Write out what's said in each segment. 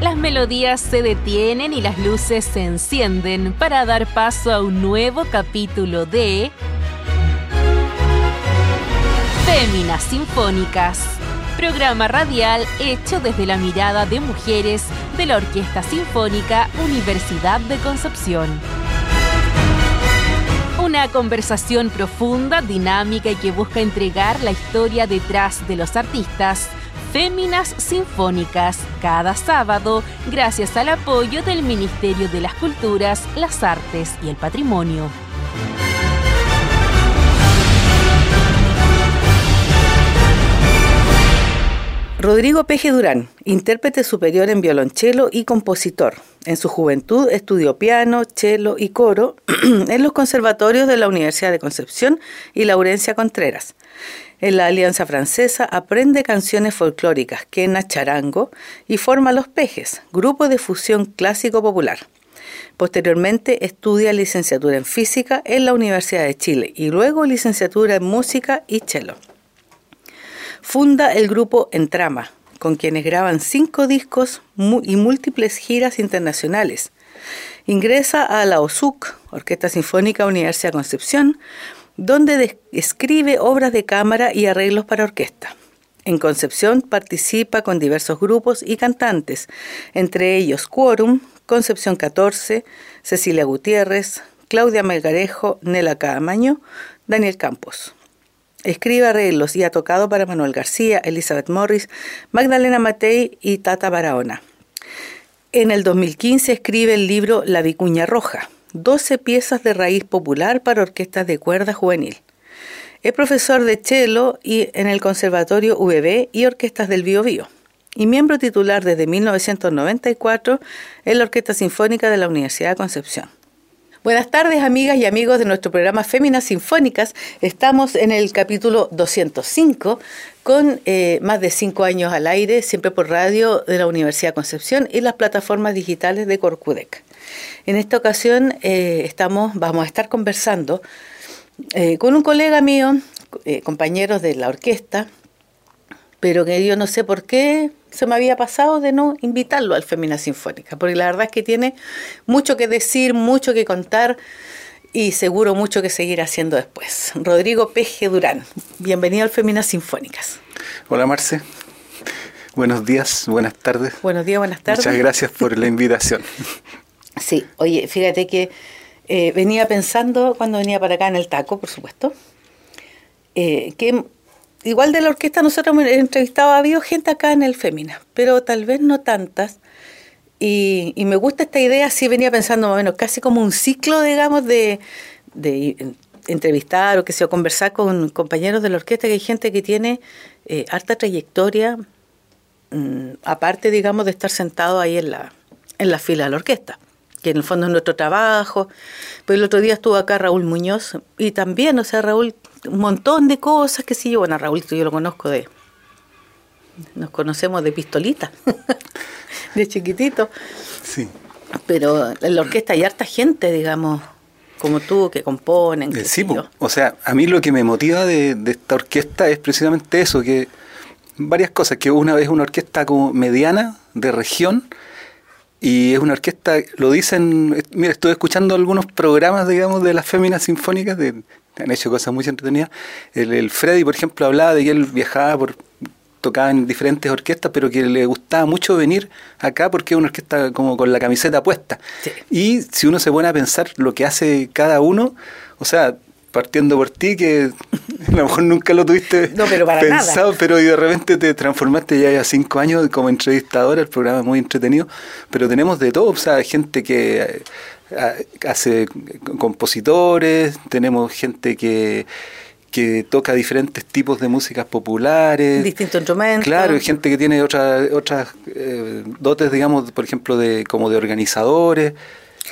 Las melodías se detienen y las luces se encienden para dar paso a un nuevo capítulo de Féminas Sinfónicas, programa radial hecho desde la mirada de mujeres de la Orquesta Sinfónica Universidad de Concepción. Una conversación profunda, dinámica y que busca entregar la historia detrás de los artistas Féminas Sinfónicas cada sábado gracias al apoyo del Ministerio de las Culturas, las Artes y el Patrimonio. Rodrigo Peje Durán, intérprete superior en violonchelo y compositor. En su juventud estudió piano, cello y coro en los conservatorios de la Universidad de Concepción y Laurencia Contreras. En la Alianza Francesa aprende canciones folclóricas, quena, charango y forma Los Pejes, grupo de fusión clásico popular. Posteriormente estudia licenciatura en física en la Universidad de Chile y luego licenciatura en música y cello. Funda el grupo Entrama, con quienes graban cinco discos y múltiples giras internacionales. Ingresa a la OSUC, Orquesta Sinfónica Universidad Concepción, donde escribe obras de cámara y arreglos para orquesta. En Concepción participa con diversos grupos y cantantes, entre ellos Quorum, Concepción 14, Cecilia Gutiérrez, Claudia Melgarejo, Nela Caamaño, Daniel Campos. Escribe arreglos y ha tocado para Manuel García, Elizabeth Morris, Magdalena Matei y Tata Barahona. En el 2015 escribe el libro La Vicuña Roja, 12 piezas de raíz popular para orquestas de cuerda juvenil. Es profesor de cello y en el Conservatorio VB y Orquestas del Bio, Bio y miembro titular desde 1994 en la Orquesta Sinfónica de la Universidad de Concepción. Buenas tardes, amigas y amigos de nuestro programa Féminas Sinfónicas. Estamos en el capítulo 205 con eh, más de cinco años al aire, siempre por radio de la Universidad de Concepción y las plataformas digitales de Corcudec. En esta ocasión eh, estamos, vamos a estar conversando eh, con un colega mío, compañeros de la orquesta, pero que yo no sé por qué se me había pasado de no invitarlo al Femina Sinfónica, porque la verdad es que tiene mucho que decir, mucho que contar y seguro mucho que seguir haciendo después. Rodrigo Peje Durán, bienvenido al Femina Sinfónicas. Hola Marce, buenos días, buenas tardes. Buenos días, buenas tardes. Muchas gracias por la invitación. Sí, oye, fíjate que eh, venía pensando cuando venía para acá en el taco, por supuesto, eh, que igual de la orquesta nosotros hemos entrevistado, ha habido gente acá en el Fémina, pero tal vez no tantas. Y, me gusta esta idea, sí venía pensando más o menos, casi como un ciclo, digamos, de, entrevistar o que sea, conversar con compañeros de la orquesta, que hay gente que tiene eh, harta trayectoria, mm, aparte, digamos, de estar sentado ahí en la, en la fila de la orquesta que en el fondo es nuestro trabajo. Pues el otro día estuvo acá Raúl Muñoz y también, o sea, Raúl, un montón de cosas que sí, bueno, Raúl yo lo conozco de, nos conocemos de pistolita, de chiquitito. Sí. Pero en la orquesta hay harta gente, digamos, como tú, que componen. Eh, sí, o sea, a mí lo que me motiva de, de esta orquesta es precisamente eso, que varias cosas, que una vez una orquesta como mediana, de región, y es una orquesta, lo dicen, mira, estuve escuchando algunos programas, digamos, de las féminas sinfónicas, de, han hecho cosas muy entretenidas. El, Freddy, por ejemplo, hablaba de que él viajaba por tocaba en diferentes orquestas, pero que le gustaba mucho venir acá porque es una orquesta como con la camiseta puesta. Y si uno se pone a pensar lo que hace cada uno, o sea, partiendo por ti, que a lo mejor nunca lo tuviste pensado, pero de repente te transformaste ya ya cinco años como entrevistadora, el programa es muy entretenido, pero tenemos de todo, o sea, gente que eh, hace compositores, tenemos gente que que toca diferentes tipos de músicas populares. Distintos instrumentos. Claro, hay gente que tiene otras otras eh, dotes, digamos, por ejemplo, de como de organizadores.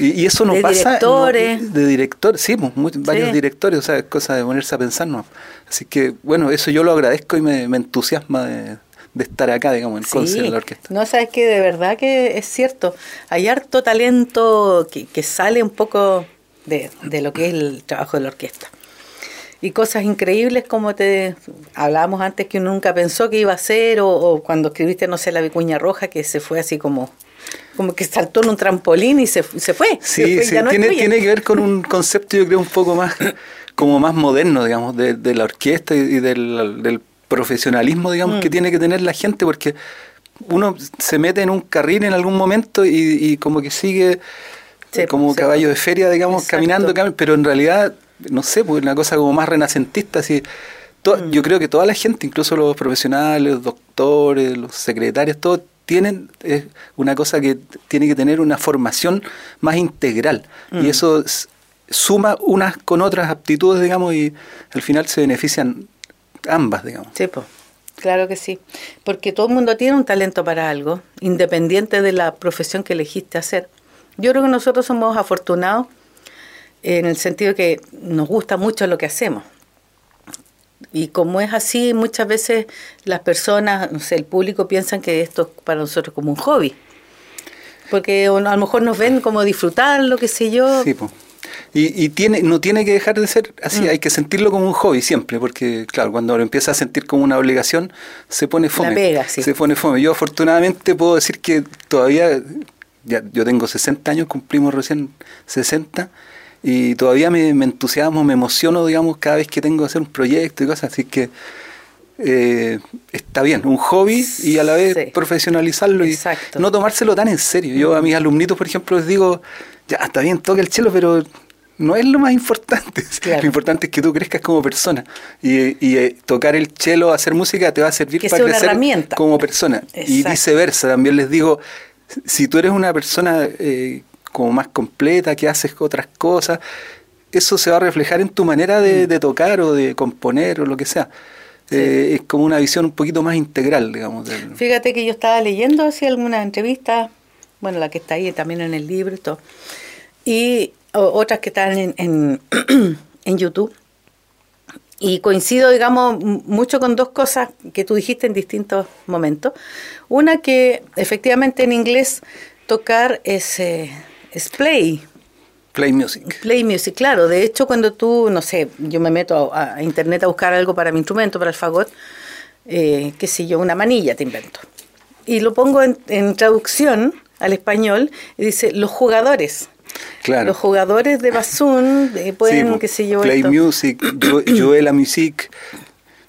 Y, eso no de pasa. Directores. de directores, sí, pues, varios directores, o sea, es cosa de ponerse a pensar, ¿no? Así que, bueno, eso yo lo agradezco y me, entusiasma de, estar acá, digamos, en sí. de la orquesta. No, sabes que de verdad que es cierto. Hay harto talento que, que sale un poco de, de, lo que es el trabajo de la orquesta. Y cosas increíbles como te hablábamos antes que uno nunca pensó que iba a ser, o, o cuando escribiste, no sé, La Vicuña Roja, que se fue así como como que saltó en un trampolín y se, se fue. Sí, sí. tiene, tiene que ver con un concepto, yo creo, un poco más, como más moderno, digamos, de, de la orquesta y del, del profesionalismo, digamos, que mm. tiene que tener la gente, porque uno se mete en un carril en algún momento y, y como que sigue como caballo de feria, digamos, caminando, pero en realidad, no sé, pues una cosa como más renacentista, así. Mm. Yo creo que toda la gente, incluso los profesionales, los doctores, los secretarios, todos tienen es una cosa que tiene que tener una formación más integral. Y mm. eso suma unas con otras aptitudes, digamos, y al final se benefician ambas, digamos. Sí, pues. Claro que sí, porque todo el mundo tiene un talento para algo, independiente de la profesión que elegiste hacer. Yo creo que nosotros somos afortunados en el sentido que nos gusta mucho lo que hacemos. Y como es así, muchas veces las personas, no sé, el público piensan que esto es para nosotros como un hobby. Porque a lo mejor nos ven como disfrutar, lo que sé yo. Sí, pues. Y, y, tiene, no tiene que dejar de ser así, mm. hay que sentirlo como un hobby siempre, porque claro, cuando lo empieza a sentir como una obligación, se pone fome. pega, sí. Se pone fome. Yo afortunadamente puedo decir que todavía ya, yo tengo 60 años, cumplimos recién 60, y todavía me, entusiasmo, me emociono, digamos, cada vez que tengo que hacer un proyecto y cosas, así que eh, está bien, un hobby y a la vez profesionalizarlo y no tomárselo tan en serio. Yo a mis alumnitos, por ejemplo, les digo, ya está bien, toca el chelo, pero no es lo más importante. Lo importante es que tú crezcas como persona. Y, eh, tocar el chelo, hacer música, te va a servir para crecer como persona. Y viceversa, también les digo, si tú eres una persona eh, como más completa, que haces otras cosas, eso se va a reflejar en tu manera de, mm. tocar o de componer o lo que sea. Eh, es como una visión un poquito más integral, digamos. Fíjate que yo estaba leyendo así alguna entrevista, bueno, la que está ahí también en el libro y todo, y otras que están en, en, en YouTube. Y coincido, digamos, mucho con dos cosas que tú dijiste en distintos momentos. Una que efectivamente en inglés tocar es, eh, es play. Play music. Play music, claro. De hecho, cuando tú, no sé, yo me meto a, internet a buscar algo para mi instrumento, para el fagot, eh, qué sé yo, una manilla te invento. Y lo pongo en, en traducción al español y dice los jugadores. Los jugadores de Basun eh, pueden, qué sé yo. Play Music, Joela Music,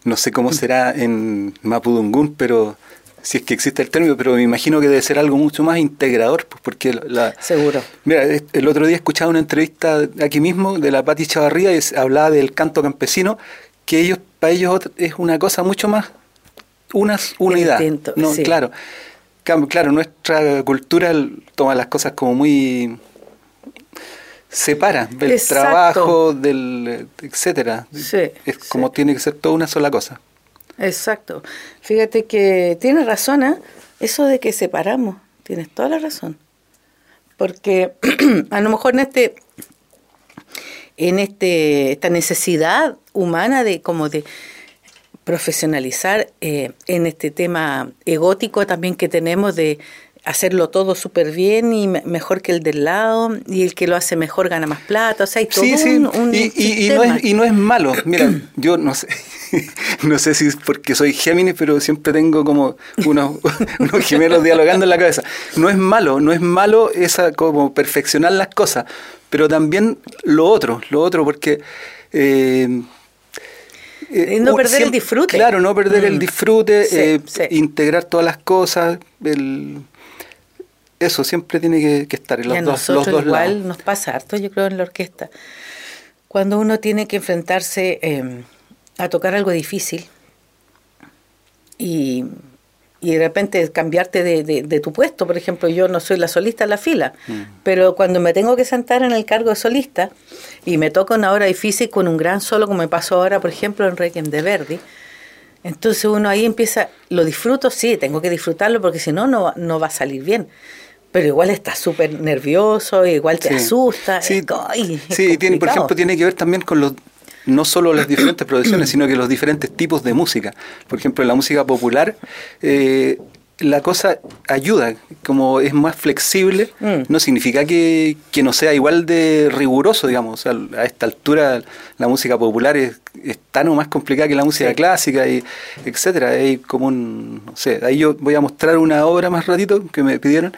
no sé cómo será en Mapudungun, pero si es que existe el término, pero me imagino que debe ser algo mucho más integrador, pues porque la... Seguro. Mira, el otro día escuchaba una entrevista aquí mismo de la Pati Chavarría y hablaba del canto campesino, que ellos para ellos es una cosa mucho más una unidad. no, claro. Claro, nuestra cultura toma las cosas como muy separa del trabajo, del etcétera. es como tiene que ser toda una sola cosa. Exacto. Fíjate que tienes razón, ¿eh? Eso de que separamos, tienes toda la razón. Porque a lo mejor en este en este esta necesidad humana de como de profesionalizar eh, en este tema egótico también que tenemos de hacerlo todo súper bien y mejor que el del lado y el que lo hace mejor gana más plata, o sea, hay todo sí, sí. Un, y, y, no es, y no es malo, mira, yo no sé, no sé si es porque soy Géminis, pero siempre tengo como unos, unos gemelos dialogando en la cabeza. No es malo, no es malo esa como perfeccionar las cosas, pero también lo otro, lo otro, porque... Eh, eh no perder el disfrute. Claro, no perder el mm. disfrute, eh, integrar todas las cosas, el, eso siempre tiene que, estar en los, dos, los dos igual nos pasa harto, yo creo, en la orquesta. Cuando uno tiene que enfrentarse em, a tocar algo difícil y, y de repente cambiarte de, de, tu puesto, por ejemplo, yo no soy la solista en la fila, mm. pero cuando me tengo que sentar en el cargo de solista y me toca una hora difícil con un gran solo, como me pasó ahora, por ejemplo, en Requiem de Verdi, entonces uno ahí empieza, lo disfruto, sí, tengo que disfrutarlo porque si no, no, no va a salir bien pero igual estás súper nervioso, igual te asusta. Sí, sí tiene, por ejemplo, tiene que ver también con los no solo las diferentes producciones, sino que los diferentes tipos de música. Por ejemplo, en la música popular, eh, la cosa ayuda, como es más flexible, mm. no significa que, no sea igual de riguroso, digamos. a esta altura la música popular es, tan o más complicada que la música clásica, y etcétera. Hay como un, no sé, ahí yo voy a mostrar una obra más ratito que me pidieron,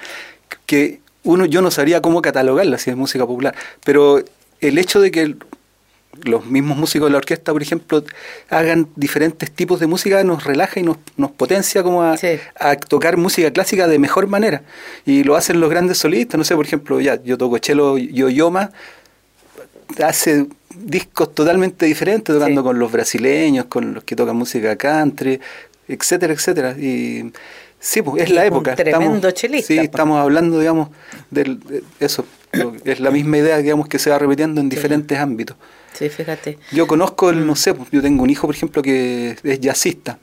que uno yo no sabría cómo catalogarla si es música popular, pero el hecho de que los mismos músicos de la orquesta, por ejemplo, hagan diferentes tipos de música, nos relaja y nos, nos potencia como a, tocar música clásica de mejor manera. Y lo hacen los grandes solistas, no sé, por ejemplo, ya yo toco Chelo Yoyoma, hace discos totalmente diferentes, tocando con los brasileños, con los que tocan música country, etcétera, etcétera. Y sí, pues es la época. tremendo estamos, chelista. Sí, pues. estamos hablando, digamos, de eso. Es la misma idea, digamos, que se va repitiendo en diferentes ámbitos. Sí, fíjate. Yo conozco, el, no sé, yo tengo un hijo, por ejemplo, que es jazzista,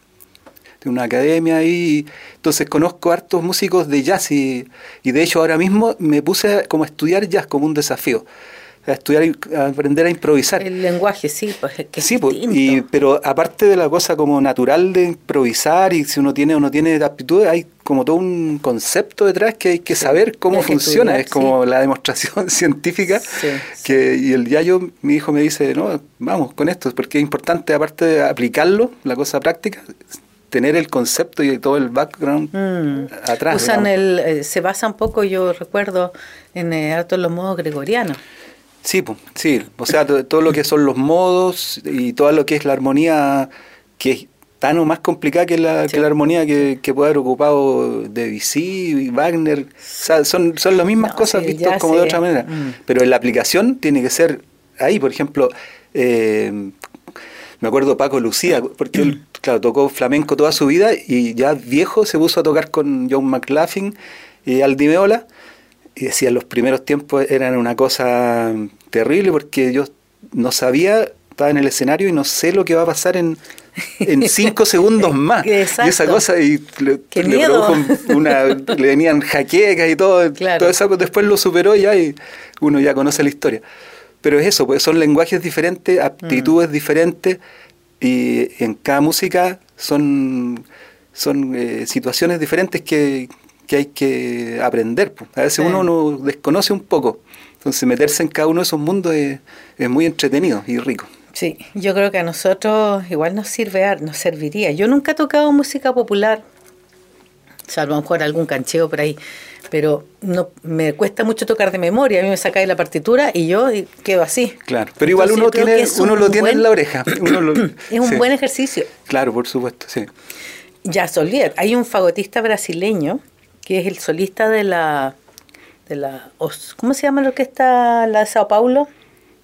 de una academia ahí, entonces conozco hartos músicos de jazz y, y de hecho ahora mismo me puse como a estudiar jazz como un desafío a estudiar y a aprender a improvisar. El lenguaje, sí, pues que Sí, pues, y, pero aparte de la cosa como natural de improvisar y si uno tiene o no tiene aptitudes, hay como todo un concepto detrás que hay que saber cómo funciona, es como la demostración científica que y el día yo mi hijo me dice, "No, vamos con esto", porque es importante aparte de aplicarlo, la cosa práctica, tener el concepto y todo el background mm. atrás. Usan el, eh, se basa un poco, yo recuerdo, en eh, los modos gregorianos. Sí, sí, o sea, todo lo que son los modos y todo lo que es la armonía, que es tan o más complicada que la, que la armonía que, puede haber ocupado Debussy y Wagner. O sea, son, son las mismas cosas vistas como de otra manera. Mm. Pero en la aplicación tiene que ser ahí, por ejemplo, eh, me acuerdo Paco Lucía, porque él, claro, tocó flamenco toda su vida y ya viejo se puso a tocar con John McLaughlin y Aldi Meola y decía, los primeros tiempos eran una cosa terrible porque yo no sabía, estaba en el escenario y no sé lo que va a pasar en, en cinco segundos más. Y esa cosa, y le, una, le venían jaquecas y todo, todo eso, después lo superó ya y uno ya conoce la historia. Pero es eso, pues son lenguajes diferentes, aptitudes mm. diferentes, y en cada música son, son eh, situaciones diferentes que, que hay que aprender. A veces uno no desconoce un poco. Entonces meterse en cada uno de esos mundos es, muy entretenido y rico. Sí, yo creo que a nosotros igual nos sirve, nos serviría. Yo nunca he tocado música popular, salvo a lo mejor algún cancheo por ahí, pero no me cuesta mucho tocar de memoria. A mí me saca de la partitura y yo quedo así. Claro, pero igual uno tiene, uno lo tiene en la oreja. es un buen ejercicio. Claro, por supuesto, sí. Ya, Solier, hay un fagotista brasileño que es el solista de la, de la ¿cómo se llama la orquesta, la de Sao Paulo?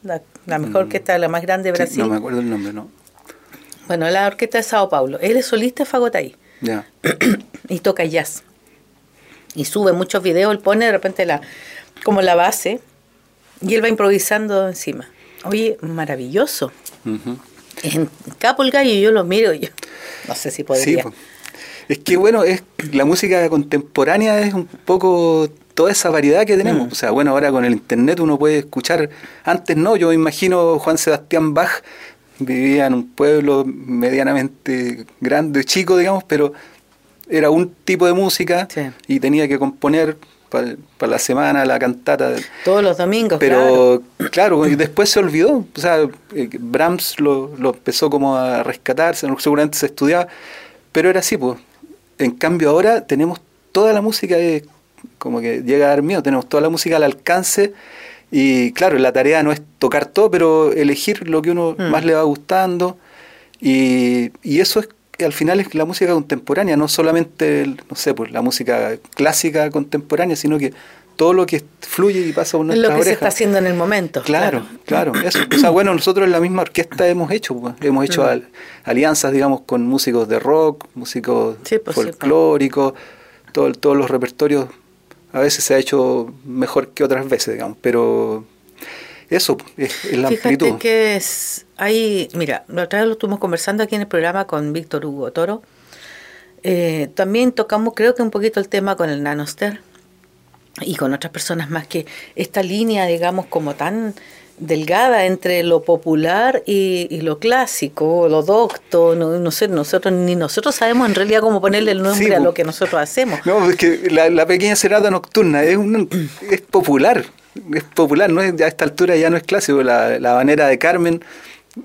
La, mejor mm. orquesta, la más grande de Brasil. no me acuerdo el nombre, ¿no? Bueno, la orquesta de Sao Paulo. Él es solista de Fagotay. Ya. y toca jazz. Y sube muchos videos, él pone de repente la, como la base y él va improvisando encima. Oye, maravilloso. En Capo el Gallo yo lo miro, yo no sé si podría. Sí, es que bueno, es la música contemporánea es un poco toda esa variedad que tenemos. Mm. O sea, bueno, ahora con el internet uno puede escuchar, antes no, yo me imagino Juan Sebastián Bach vivía en un pueblo medianamente grande, chico, digamos, pero era un tipo de música y tenía que componer para la semana la cantata. Todos los domingos, Pero claro, y después se olvidó. O sea, eh, Brahms lo, lo empezó como a rescatar, seguramente se estudiaba, pero era así, pues en cambio ahora tenemos toda la música, como que llega a dar miedo, tenemos toda la música al alcance y claro, la tarea no es tocar todo, pero elegir lo que uno mm. más le va gustando y, y eso es al final es la música contemporánea, no solamente, no sé, pues la música clásica contemporánea, sino que todo lo que fluye y pasa por nuestra Lo que se está haciendo en el momento. Claro, claro. Eso. O sea, bueno, nosotros en la misma orquesta hemos hecho, pues, hemos hecho mm. alianzas, digamos, con músicos de rock, músicos pues, folclóricos, todo, todos los repertorios a veces se ha hecho mejor que otras veces, digamos, pero eso es, la amplitud. que es, hay, mira, la otra vez lo estuvimos conversando aquí en el programa con Víctor Hugo Toro. Eh, también tocamos, creo que un poquito el tema con el Nanoster y con otras personas más que esta línea, digamos, como tan delgada entre lo popular y, lo clásico, lo docto, no, sé, nosotros ni nosotros sabemos en realidad cómo ponerle el nombre a lo que nosotros hacemos. No, es que la, pequeña serata nocturna es, un, es popular, es popular, no es, a esta altura ya no es clásico, la, la banera de Carmen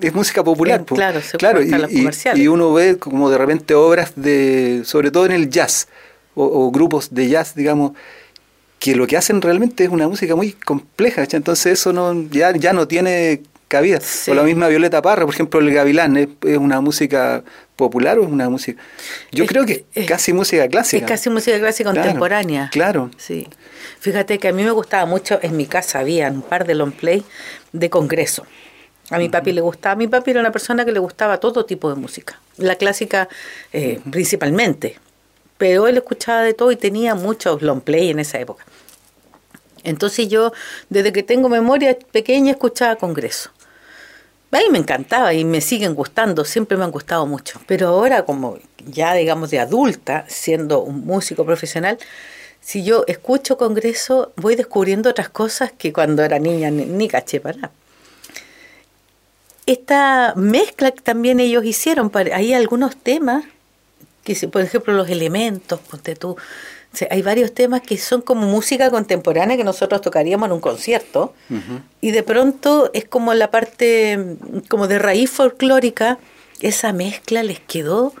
es música popular. claro, claro y, y, uno ve como de repente obras de, sobre todo en el jazz, o grupos de jazz, digamos, que lo que hacen realmente es una música muy compleja, entonces eso no ya, ya no tiene cabida. O la misma Violeta Parra, por ejemplo, el Gavilán, ¿es, una música popular o es una música? Yo creo que es, casi música clásica. Es casi música clásica contemporánea. Claro. Sí. Fíjate que a mí me gustaba mucho, en mi casa había un par de long play de congreso. A mi papi le gustaba, mi papi era una persona que le gustaba todo tipo de música, la clásica eh, principalmente, pero él escuchaba de todo y tenía muchos long play en esa época. Entonces yo, desde que tengo memoria pequeña, escuchaba congreso. A me encantaba y me siguen gustando, siempre me han gustado mucho. Pero ahora, como ya digamos de adulta, siendo un músico profesional, si yo escucho congreso, voy descubriendo otras cosas que cuando era niña ni, caché para Esta mezcla que también ellos hicieron, hay algunos temas, que por ejemplo los elementos, ponte tú, hay varios temas que son como música contemporánea que nosotros tocaríamos en un concierto y de pronto es como la parte como de raíz folclórica, esa mezcla les quedó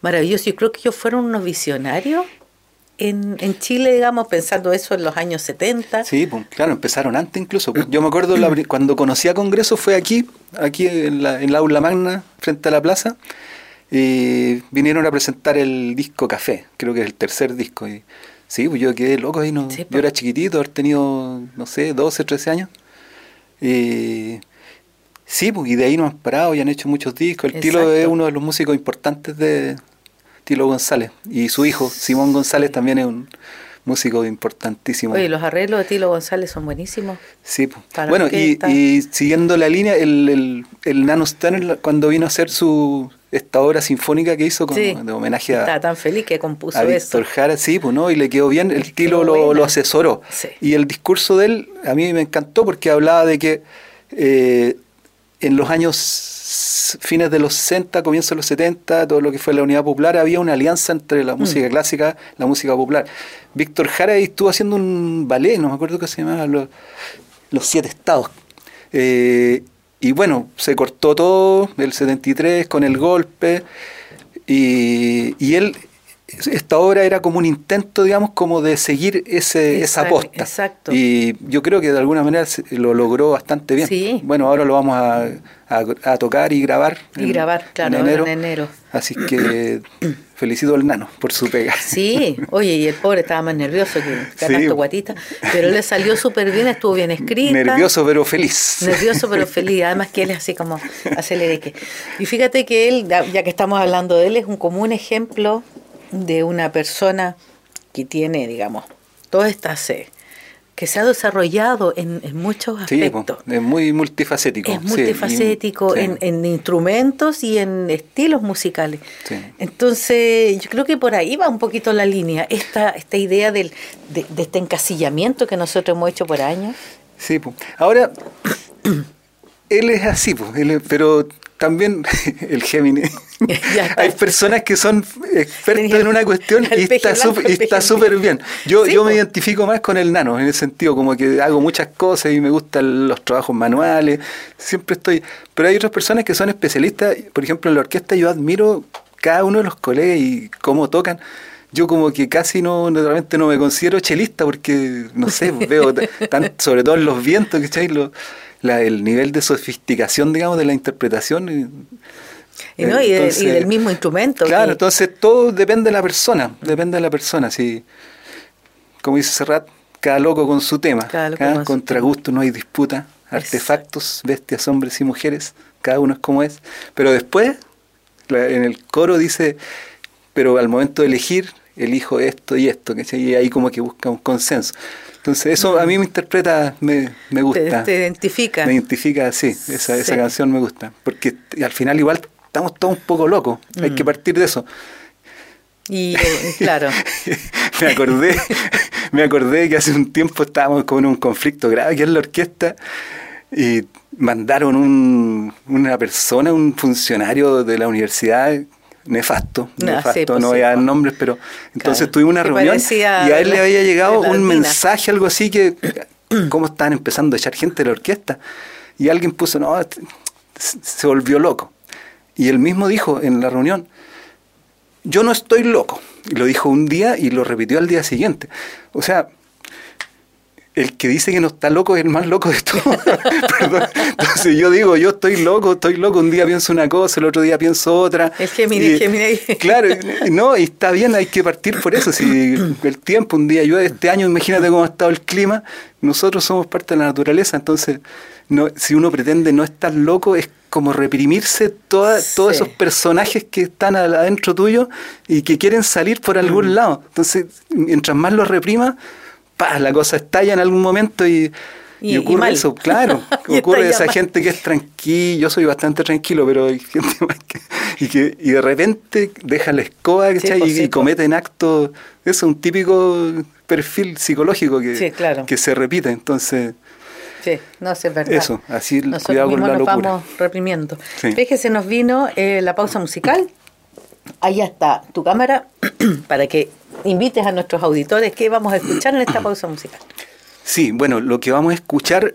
maravilloso. Yo creo que ellos fueron unos visionarios en, en Chile, digamos, pensando eso en los años 70. Sí, pues, claro, empezaron antes incluso. Yo me acuerdo cuando conocí a Congreso fue aquí, aquí en la, en la aula magna, frente a la plaza y vinieron a presentar el disco Café, creo que es el tercer disco. Y, sí, pues yo quedé loco ahí, no, yo era chiquitito, haber tenido, no sé, 12, 13 años. Y sí, pues, y de ahí nos han parado y han hecho muchos discos. El Tilo es uno de los músicos importantes de Tilo González. Y su hijo, Simón González, también es un músico importantísimo. Oye, los arreglos de Tilo González son buenísimos. Sí, pues. bueno, y, y, siguiendo la línea, el, el, el Nano Stanley, cuando vino a hacer su, esta obra sinfónica que hizo con, de homenaje a. Está tan feliz que compuso a Víctor Jara, sí, pues no, y le quedó bien, el Tilo lo, lo, asesoró. Y el discurso de él a mí me encantó porque hablaba de que eh, en los años fines de los 60, comienzos de los 70, todo lo que fue la unidad popular, había una alianza entre la música mm. clásica y la música popular. Víctor Jara estuvo haciendo un ballet, no me acuerdo qué se llamaba, Los, los Siete Estados. Eh, y bueno, se cortó todo el 73 con el golpe y, y él esta obra era como un intento, digamos, como de seguir ese, esa posta. Exacto. Y yo creo que de alguna manera lo logró bastante bien. Sí. Bueno, ahora lo vamos a, a, tocar y grabar. Y grabar, claro, en enero. Así que felicito al nano por su pega. Sí, oye, y el pobre estaba más nervioso que, que guatita, pero le salió súper bien, estuvo bien escrita. Nervioso pero feliz. Nervioso pero feliz, además que él es así como que Y fíjate que él, ya que estamos hablando de él, es un común ejemplo de una persona que tiene, digamos, toda esta sed, que se ha desarrollado en, muchos aspectos. es muy multifacético. Es multifacético en, instrumentos y en estilos musicales. Entonces, yo creo que por ahí va un poquito la línea, esta, esta idea del, de, este encasillamiento que nosotros hemos hecho por años. Sí, ahora, él es así, pero también el Géminis. Hay personas que son expertas en una cuestión y está súper bien. Yo, yo me identifico más con el nano, en el sentido como que hago muchas cosas y me gustan los trabajos manuales, siempre estoy... Pero hay otras personas que son especialistas, por ejemplo en la orquesta yo admiro cada uno de los colegas y cómo tocan. Yo como que casi no, realmente no me considero chelista porque, no sé, veo tan, sobre todo en los vientos, ¿cachai? Lo, el nivel de sofisticación, digamos, de la interpretación. Y, no, y, del mismo instrumento. Claro, entonces todo depende de la persona, depende de la persona. Si, como dice Serrat, cada loco con su tema. Cada contra gusto no hay disputa. Artefactos, bestias, hombres y mujeres, cada uno es como es. Pero después, en el coro dice, pero al momento de elegir, elijo esto y esto, que y ahí como que busca un consenso. Entonces eso a mí me interpreta, me, me gusta. Te, identifica. Me identifica, sí, esa, esa canción me gusta. Porque al final igual estamos todos un poco locos, hay que mm. partir de eso. Y claro. me acordé, me acordé que hace un tiempo estábamos con un conflicto grave aquí en la orquesta y mandaron un, una persona, un funcionario de la universidad nefasto, no, nefasto, pues no voy a dar nombres, pero entonces tuvimos una reunión y a él le había llegado un mensaje, algo así, que cómo estaban empezando a echar gente de la orquesta. Y alguien puso, no, se volvió loco. Y él mismo dijo en la reunión, yo no estoy loco. Y lo dijo un día y lo repitió al día siguiente. O sea, el que dice que no está loco es el más loco de todos. Entonces yo digo, yo estoy loco, estoy loco, un día pienso una cosa, el otro día pienso otra. El Géminis, Géminis. Claro, no, y está bien, hay que partir por eso. Si el tiempo, un día llueve, este año, imagínate cómo ha estado el clima, nosotros somos parte de la naturaleza, entonces no, si uno pretende no estar loco, es como reprimirse toda, todos esos personajes que están adentro tuyo y que quieren salir por algún mm. lado. Entonces, mientras más los reprima, la cosa estalla en algún momento y, ocurre eso, claro. ocurre esa gente que es tranquila, yo soy bastante tranquilo, pero hay gente más que, y que y de repente deja la escoba y, y, cometen actos, eso es un típico perfil psicológico que, que se repite, entonces... Sí, no sé, es verdad. Eso, así Nosotros cuidado con la nos vamos reprimiendo. Sí. que se nos vino eh, la pausa musical. Ahí está tu cámara para que invites a nuestros auditores qué vamos a escuchar en esta pausa musical. Sí, bueno, lo que vamos a escuchar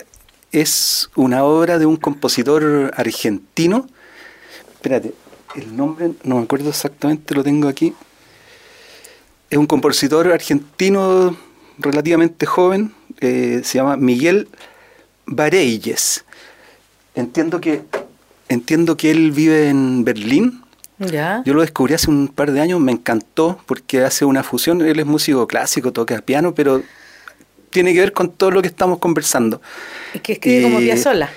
es una obra de un compositor argentino. Espérate, el nombre no me acuerdo exactamente, lo tengo aquí. Es un compositor argentino relativamente joven, eh, se llama Miguel Bareyes. Entiendo que, entiendo que él vive en Berlín, yo lo descubrí hace un par de años, me encantó porque hace una fusión, él es músico clásico, toca piano, pero tiene que ver con todo lo que estamos conversando. ¿Y que escribe como como sola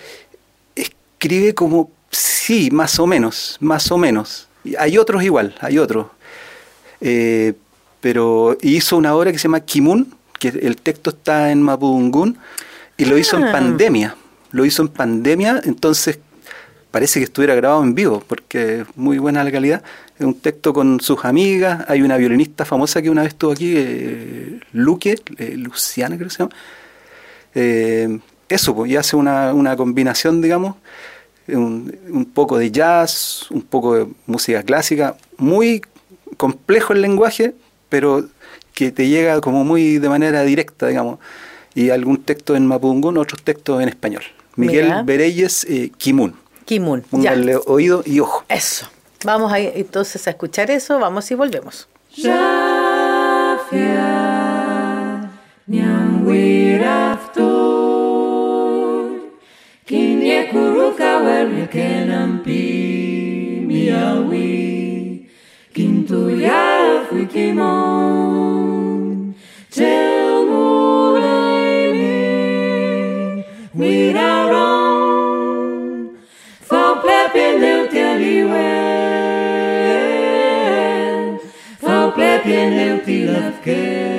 Escribe como, sí, más o menos, más o menos. Hay otros igual, hay otros. Eh, pero hizo una obra que se llama Kimun, que el texto está en Mapudungun, y lo hizo en ah. pandemia. Lo hizo en pandemia, entonces parece que estuviera grabado en vivo, porque es muy buena la calidad. Es un texto con sus amigas. Hay una violinista famosa que una vez estuvo aquí, eh, Luque, eh, Luciana creo que se llama. Eh, eso, pues, y hace una, una combinación, digamos, un, un, poco de jazz, un poco de música clásica, muy complejo el lenguaje, pero que te llega como muy de manera directa, digamos, y algún texto en mapudungun, otros textos en español. Miguel Bereyes Kimun. Kimun. Pónganle oído y ojo. Eso. Vamos a, entonces a escuchar eso, vamos y volvemos. liwen klepieniu tieliwen, fał klepieniu tilewkę.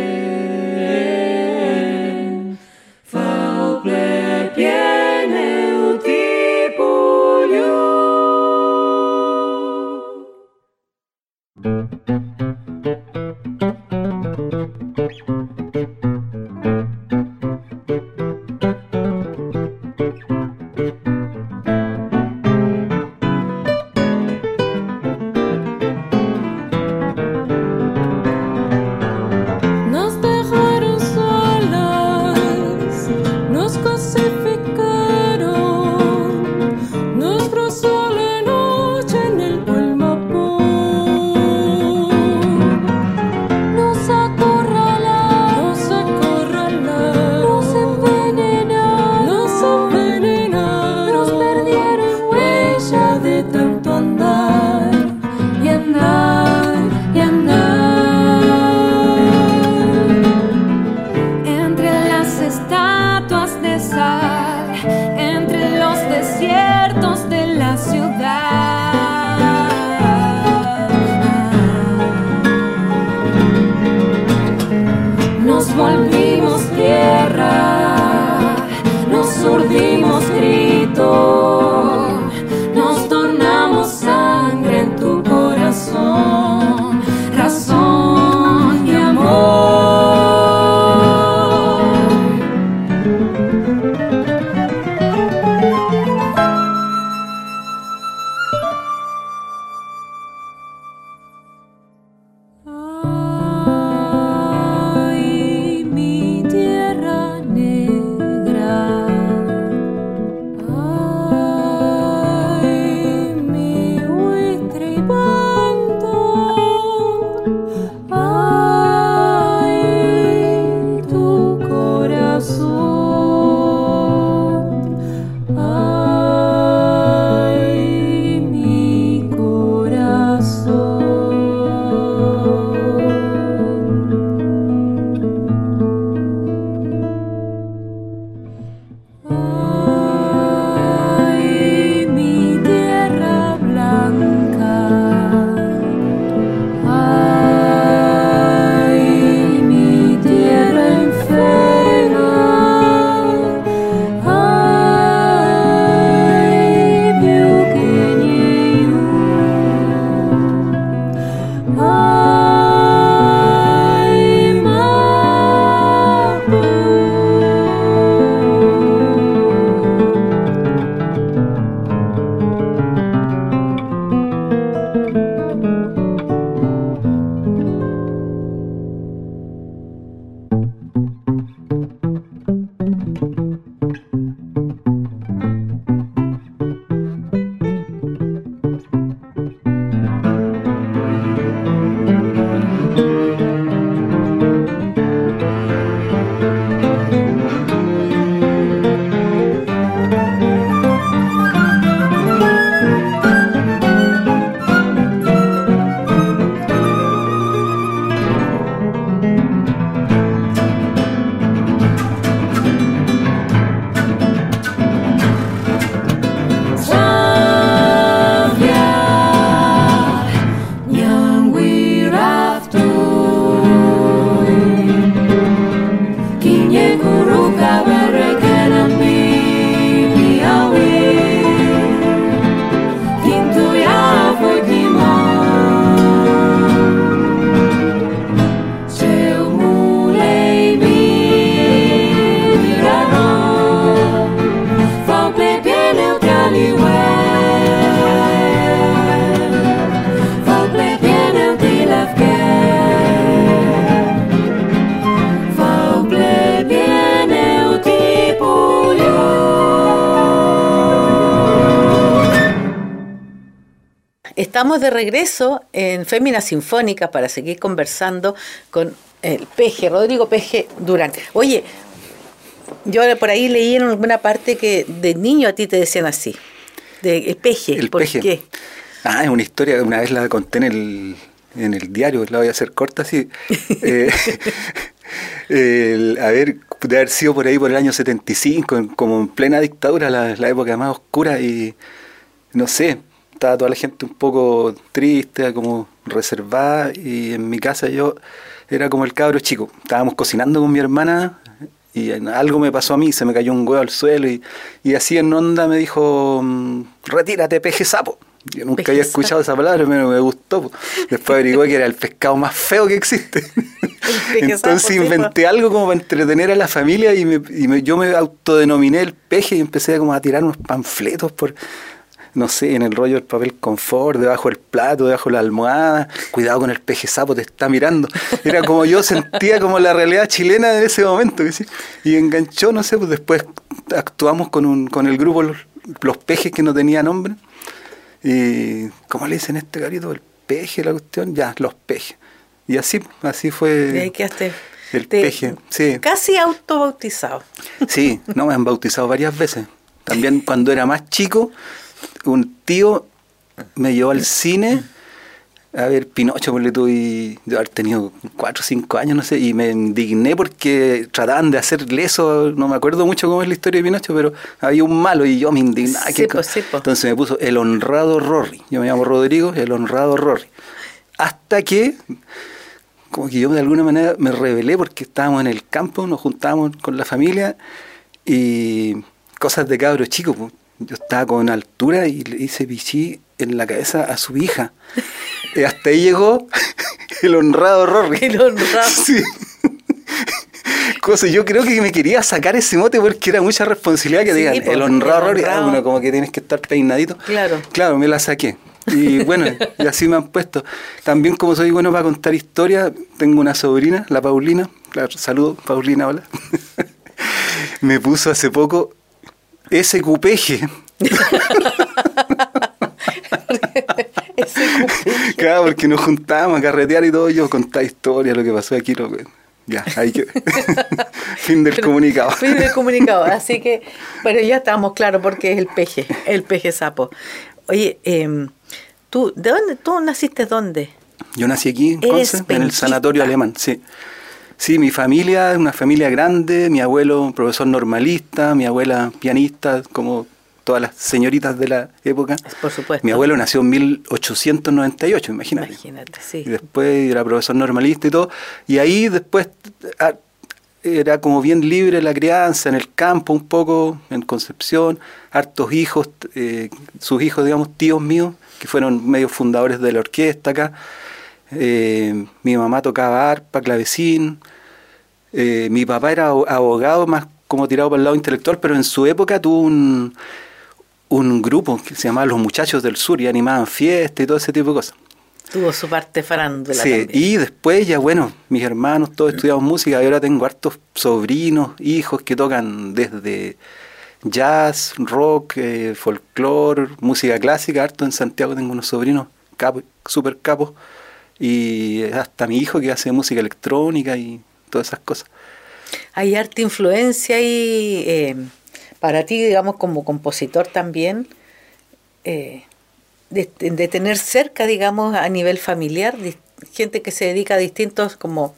Estamos de regreso en Féminas Sinfónicas para seguir conversando con el Peje, Rodrigo Peje Durán. Oye, yo por ahí leí en alguna parte que de niño a ti te decían así, de el Peje, El ¿por Peje. qué? Ah, es una historia, una vez la conté en el, en el diario, la voy a hacer corta así. Eh, el- a ver, de haber sido por ahí por el año 75, en- como en plena dictadura, la, la época más oscura y no sé, estaba toda la gente un poco triste, como reservada y en mi casa yo era como el cabro chico. Estábamos cocinando con mi hermana y algo me pasó a mí, se me cayó un huevo al suelo y, y así en onda me dijo, mm, retírate, peje sapo. Yo nunca había escuchado esa palabra, pero me gustó. Después averigué que era el pescado más feo que existe. Entonces inventé algo como para entretener a la familia y, me- y me- yo me autodenominé el peje y empecé como a tirar unos panfletos por, no sé, en el rollo del papel confort, debajo del plato, debajo de la almohada. Cuidado con el peje sapo, te está mirando. Era como yo sentía como la realidad chilena en ese momento. sí. Y enganchó, no sé, pues después actuamos con, un, con el grupo Los, los Pejes que no tenía nombre. Y, ¿cómo le dicen a este carito? El peje, la cuestión. Ya, los pejes. Y así, así fue. Y ahí quedaste. El te- peje, sí. Casi autobautizado. Sí, no, me han bautizado varias veces. También cuando era más chico, un tío me llevó al cine a ver Pinocho, porque tuve de haber tenido cuatro o cinco años, no sé, y me indigné porque trataban de hacerle eso, no me acuerdo mucho cómo es la historia de Pinocho, pero había un malo y yo me indignaba. Sí, co- sí. Entonces me puso el honrado Rory. Yo me llamo Rodrigo, el honrado Rory. Hasta que como que yo de alguna manera me rebelé porque estábamos en el campo, nos juntábamos con la familia y cosas de cabro chico. Yo estaba con altura y le hice pichí en la cabeza a su hija. Y hasta ahí llegó el honrado Rory. El honrado. Sí. Cosa, yo creo que me quería sacar ese mote porque era mucha responsabilidad que Sí, digan el honrado Rory. Ah, bueno, como que tienes que estar peinadito. Claro. Claro, me la saqué. Y bueno, y así me han puesto. También como soy bueno para contar historias, tengo una sobrina, la Paulina. Claro, saludo, Paulina, hola. me puso hace poco ese cupeje. Ese cupe. Claro, porque nos juntábamos a carretear y todo, yo contaba historias, lo que pasó aquí, lo que... Ya, ahí que... fin del comunicado. Fin del comunicado. Así que, bueno, ya estamos claros porque es el peje, el peje sapo. Oye, em, tú, ¿de dónde? ¿Tú naciste dónde? Yo nací aquí en Conce, en el sanatorio alemán, sí. Sí, mi familia es una familia grande, mi abuelo profesor normalista, mi abuela pianista, como todas las señoritas de la época. Por supuesto. Mi abuelo nació en 1898, imagínate. Imagínate, sí. Y después era profesor normalista y todo. Y ahí después ah, era como bien libre la crianza, en el campo un poco, en Concepción, hartos hijos, eh, sus hijos, digamos, tíos míos, que fueron medios fundadores de la orquesta acá. Eh, mi mamá tocaba arpa, clavecín. Eh, mi papá era abo- abogado, más como tirado para el lado intelectual, pero en su época tuvo un, un grupo que se llamaba Los Muchachos del Sur y animaban fiestas y todo ese tipo de cosas. Tuvo su parte farándula Sí, también. y después ya, bueno, mis hermanos todos estudiamos música y ahora tengo hartos sobrinos, hijos que tocan desde jazz, rock, eh, folclore, música clásica, harto en Santiago tengo unos sobrinos super capos y hasta mi hijo que hace música electrónica y todas esas cosas. Hay harta influencia y eh, para ti, digamos, como compositor también, eh, de, de tener cerca, digamos, a nivel familiar, gente que se dedica a distintos como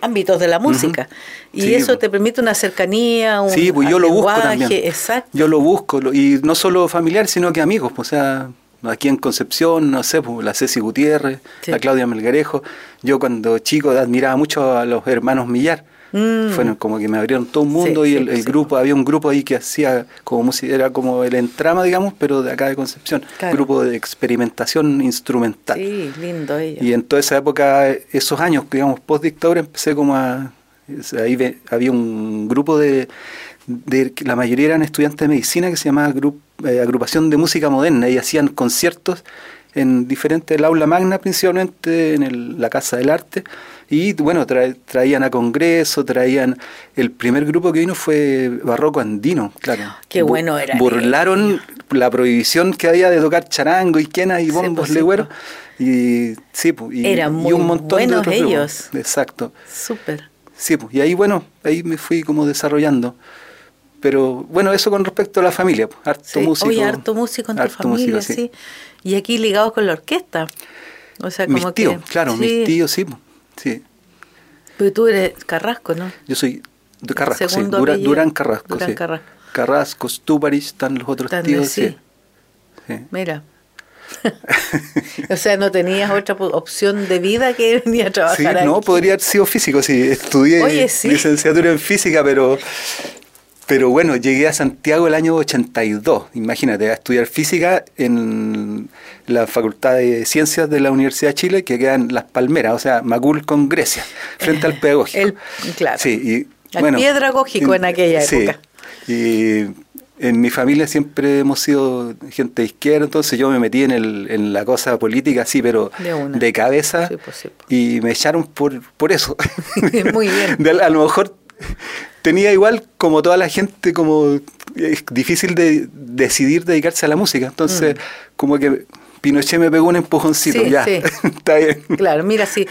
ámbitos de la música. Y Sí, eso pues. te permite una cercanía, un Sí, pues yo lo busco también. Exacto. Yo lo busco, y no solo familiar, sino que amigos. pues, O sea, aquí en Concepción, no sé, pues, la Ceci Gutiérrez, Sí. la Claudia Melgarejo. Yo cuando chico admiraba mucho a los hermanos Millar. Mm. Fueron como que me abrieron todo un mundo Sí, y sí, el, grupo, había un grupo ahí que hacía como música, era como el entrama, digamos, pero de acá de Concepción. Claro. Grupo de experimentación instrumental. Sí, lindo ella. Y en toda esa época, esos años, digamos, post dictadura, empecé como a. Ahí ve- había un grupo de, de. que La mayoría eran estudiantes de medicina que se llamaba eh, Agrupación de Música Moderna y hacían conciertos en diferentes, el aula magna principalmente, en el- la Casa del Arte. Y bueno, tra- traían a congreso, traían. El primer grupo que vino fue Barroco Andino, claro. Qué Bu- bueno era Burlaron la prohibición que había de tocar charango y quena y Sí, bombos pues, sí, legüeros. Y sí, pues, y, Eran y muy un montón de buenos otros grupos. ellos. Exacto. Súper. Sí, pues, y ahí, bueno, ahí me fui como desarrollando. Pero bueno, eso con respecto a la familia, harto Sí. músico. Oye, harto músico en tu familia, músico, sí. Y aquí ligados con la orquesta. O sea, como Mis tíos, que, claro, sí. mis tíos, sí, sí. Pero tú eres Carrasco, ¿no? Yo soy de Carrasco, sí. Dura-. Durán Carrasco, Durán sí. Carrasco. Carrasco, Stuparich, están los otros tíos, sí. Mira. o sea, no tenías otra opción de vida que venir a trabajar Sí, aquí. no, podría haber sido físico, sí, estudié Oye, licenciatura en física, pero, pero bueno, llegué a Santiago el año 82, imagínate, a estudiar física en la Facultad de Ciencias de la Universidad de Chile, que queda en Las Palmeras, o sea, Macul con Grecia, frente al pedagógico. El- claro. Sí, y, Al bueno, pedagógico en aquella sí, época. y en mi familia siempre hemos sido gente de izquierda, entonces yo me metí en, el, en la cosa política, sí, pero De una. de cabeza. Sí, pues, sí, pues. Y me echaron por, por eso. Muy bien. De- a lo mejor tenía igual como toda la gente, como es difícil de decidir dedicarse a la música. Entonces, como que Pinochet me pegó un empujoncito. Mm. Sí, ya, sí. está bien. Claro, mira, sí.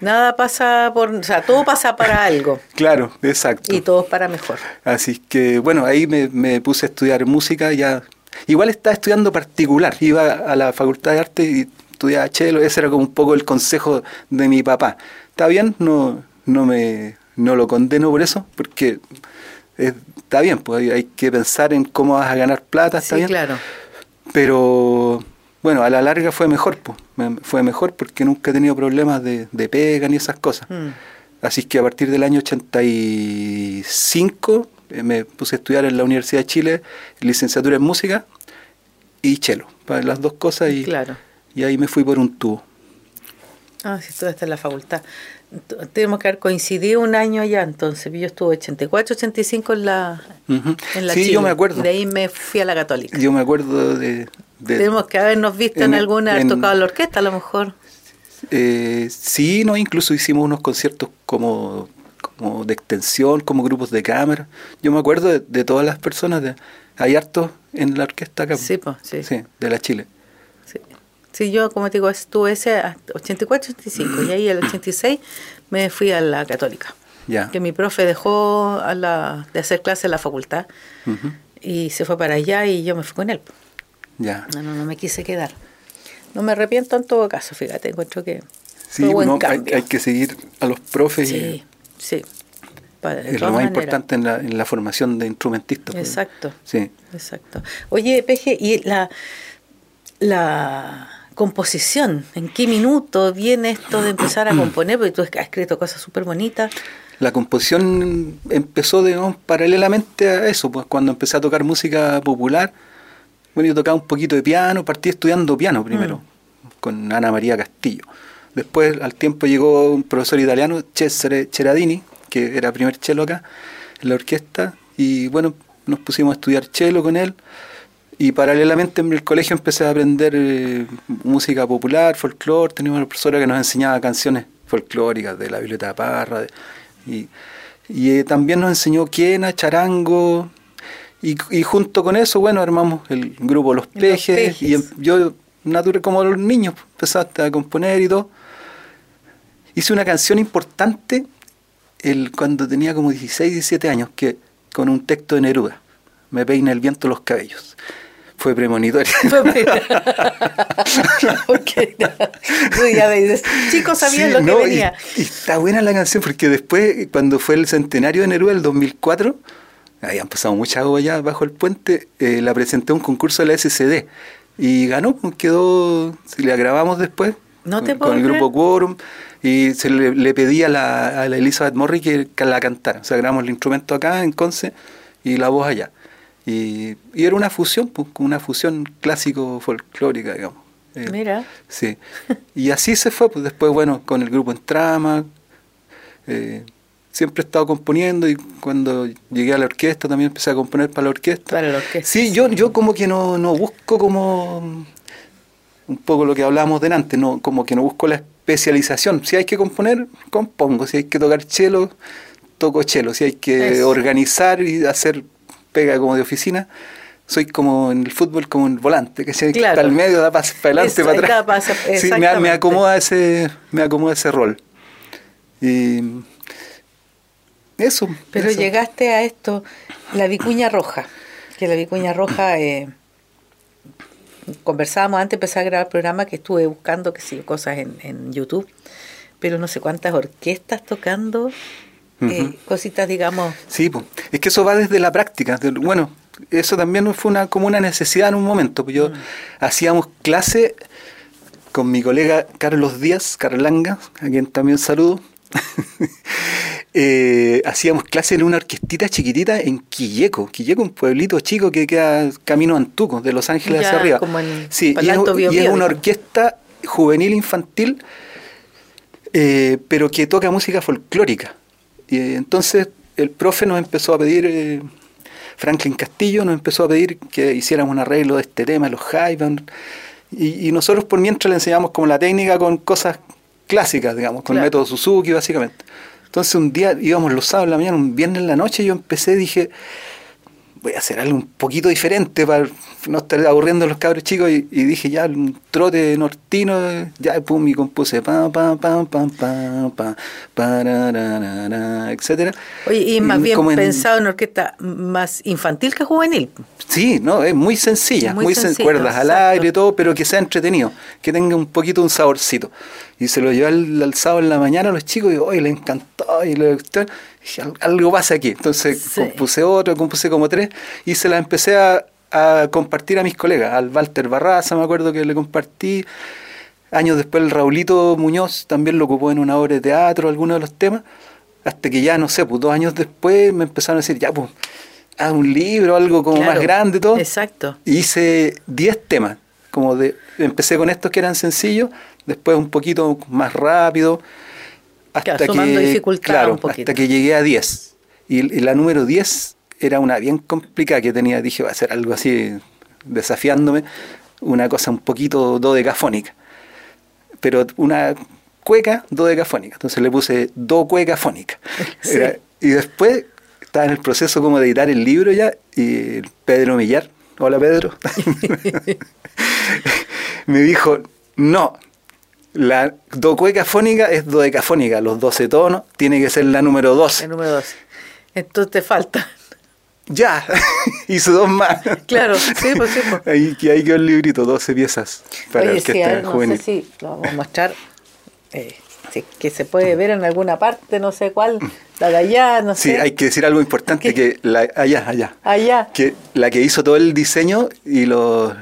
Nada pasa por. O sea, todo pasa para algo. Claro, exacto. Y todo es para mejor. Así que, bueno, ahí me, me puse a estudiar música. ya Igual estaba estudiando particular. Iba a la Facultad de Arte y estudiaba cello. Ese era como un poco el consejo de mi papá. Está bien, no, no, me, no lo condeno por eso, porque eh, está bien, pues hay, hay que pensar en cómo vas a ganar plata, está Sí, bien. claro. Pero bueno, a la larga fue mejor, pues. Fue mejor porque nunca he tenido problemas de, de pega ni esas cosas. Mm. Así que a partir del año 85 eh, me puse a estudiar en la Universidad de Chile licenciatura en música y cello, para las dos cosas y, Claro. y ahí me fui por un tubo. Ah, sí, tú estás en la facultad. Tenemos que haber coincidido un año allá, entonces. Yo estuve 84, 85 en la, Ujú. en la Sí, Chile. yo me acuerdo. De ahí me fui a la Católica. Yo me acuerdo de... de- Tenemos que habernos visto en, en- alguna, haber en- tocado la orquesta a lo mejor. eh, sí, no, incluso hicimos unos conciertos como, como de extensión, como grupos de cámara. Yo me acuerdo de, de todas las personas, de, hay hartos en la orquesta acá. Sí, pues, sí. Sí, de la Chile. Sí. Yo, como te digo, estuve ese hasta 84, 85 y ahí el 86 me fui a la Católica. Ya. Que mi profe dejó a la, de hacer clase en la facultad y se fue para allá y yo me fui con él. Ya. No, no, no me quise quedar. No me arrepiento en todo caso, fíjate, encuentro que Sí, fue buen no, hay, que seguir a los profes y Sí, sí. Es lo más maneras. importante en la, en la formación de instrumentistas. pues. Exacto. Sí. Exacto. Oye, Peje, ¿y la, la composición? ¿En qué minuto viene esto de empezar a componer? Porque tú has escrito cosas súper bonitas. La composición empezó digamos, paralelamente a eso, pues cuando empecé a tocar música popular, bueno, yo tocaba un poquito de piano, partí estudiando piano primero, Mm. con Ana María Castillo. Después, al tiempo, llegó un profesor italiano, Cesare Ceradini, que era primer cello acá, en la orquesta, y bueno, nos pusimos a estudiar cello con él, y paralelamente en el colegio empecé a aprender eh, música popular, folclore, teníamos una profesora que nos enseñaba canciones folclóricas de la Violeta Parra, de- y, y, eh, también nos enseñó quena, charango, y, y junto con eso, bueno, armamos el grupo Los Los Pejes, y em- yo, natural como los niños, empezaste a componer y todo. Hice una canción importante el, cuando tenía como 16, 17 años, que con un texto de Neruda, Me peina el viento los cabellos. Fue premonitorio. Porque tú ya me dices, chicos, sabían Sí, lo que no, venía. Y, está buena la canción porque después, cuando fue el centenario de Neruda, el 2004, habían pasado mucha agua allá bajo el puente, eh, la presenté a un concurso de la SCD y ganó, quedó, si la grabamos después, No con, te puedo con el grupo Quorum, y se le, le pedí a la, a la Elizabeth Morri que, que la cantara. O sea, grabamos el instrumento acá en Conce y la voz allá. Y, y era una fusión, pues, una fusión clásico-folclórica, digamos. Eh, Mira. Sí. Y así se fue, pues después, bueno, con el grupo en trama. eh, siempre he estado componiendo y cuando llegué a la orquesta también empecé a componer para la orquesta. Para la orquesta, Sí, yo, yo como que no, no busco como un poco lo que hablábamos delante, no, como que no busco la especialización. Si hay que componer, compongo. Si hay que tocar chelo, toco chelo. Si hay que Eso. organizar y hacer pega como de oficina, soy como en el fútbol como un volante, que se Claro. está al medio, da para adelante, Eso, para atrás. pasa- Sí, me, acomoda ese, me acomoda ese rol. Y eso. Pero eso. llegaste a esto, la vicuña roja, que la vicuña roja, eh, conversábamos antes de empezar a grabar el programa que estuve buscando que sí, cosas en, en YouTube, pero no sé cuántas orquestas tocando, eh, cositas, digamos, Sí, es que eso va desde la práctica. de- Bueno, eso también fue una, como una necesidad en un momento. pues Yo Mm. hacíamos clase con mi colega Carlos Díaz, Carlanga, a quien también saludo. Eh, hacíamos clase en una orquestita chiquitita en Quilleco. Quilleco, un pueblito chico que queda camino a Antuco, de Los Ángeles Ya, hacia arriba. como en sí, y es, y una orquesta juvenil infantil, eh, pero que toca música folclórica. Y eh, entonces el profe nos empezó a pedir, eh, Franklin Castillo nos empezó a pedir que hiciéramos un arreglo de este tema, los Jaiban. Y, y nosotros por mientras le enseñamos como la técnica con cosas clásicas, digamos, con Claro. el método Suzuki básicamente. Entonces un día íbamos los sábados en la mañana, un viernes en la noche, yo empecé, dije, voy a hacer algo un poquito diferente para no estar aburriendo a los cabros chicos y, y dije ya un trote nortino, ya pum y compuse pa pa pa pa pa pa parararara, etcétera. oye, y más bien como pensado en orquesta más infantil que juvenil. Sí, no, es muy sencilla, Muy muy, sen- sencillo, cuerdas al aire y todo, pero que sea entretenido, que tenga un poquito un saborcito. Y se lo llevé al, al sábado en la mañana a los chicos y hoy le encantó y le gustó. Dije, "Al- algo pasa aquí. Entonces Sí. compuse otro, compuse como tres y se las empecé a, a compartir a mis colegas. Al Walter Barraza me acuerdo que le compartí. Años después el Raulito Muñoz también lo ocupó en una obra de teatro, algunos de los temas. Hasta que ya, no sé, pues dos años después me empezaron a decir, ya, pues, haz un libro, algo como Claro, más grande, todo. Exacto. Hice 10 temas, como de empecé con estos que eran sencillos, después un poquito más rápido, hasta Claro, que claro, un hasta que llegué a 10. Y, y la número 10 era una bien complicada que tenía, dije, va a ser algo así desafiándome, una cosa un poquito dodecafónica. Pero una cueca dodecafónica, entonces le puse do cueca fónica. Sí. Era- y después estaba en el proceso como de editar el libro ya y Pedro Millar, hola Pedro, me dijo, no, la do cueca fónica es dodecafónica, los 12 tonos, tiene que ser la número 12. El número 12. Entonces te falta. Ya, hizo dos más. Claro, sí, pues sí, pues. Ahí, que ahí quedó el librito, 12 piezas para Oye, sí, orquesta a ver, no juvenil. sé si lo vamos a mostrar. eh, sí, que se puede ver en alguna parte, no sé cuál. La de allá, no Sí, sé. hay que decir algo importante, ¿Qué? que la, allá, allá. Allá. que la que hizo todo el diseño y los,